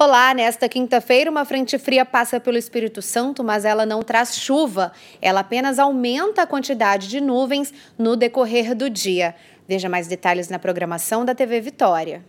Olá, nesta quinta-feira, uma frente fria passa pelo Espírito Santo, mas ela não traz chuva. Ela apenas aumenta a quantidade de nuvens no decorrer do dia. Veja mais detalhes na programação da TV Vitória.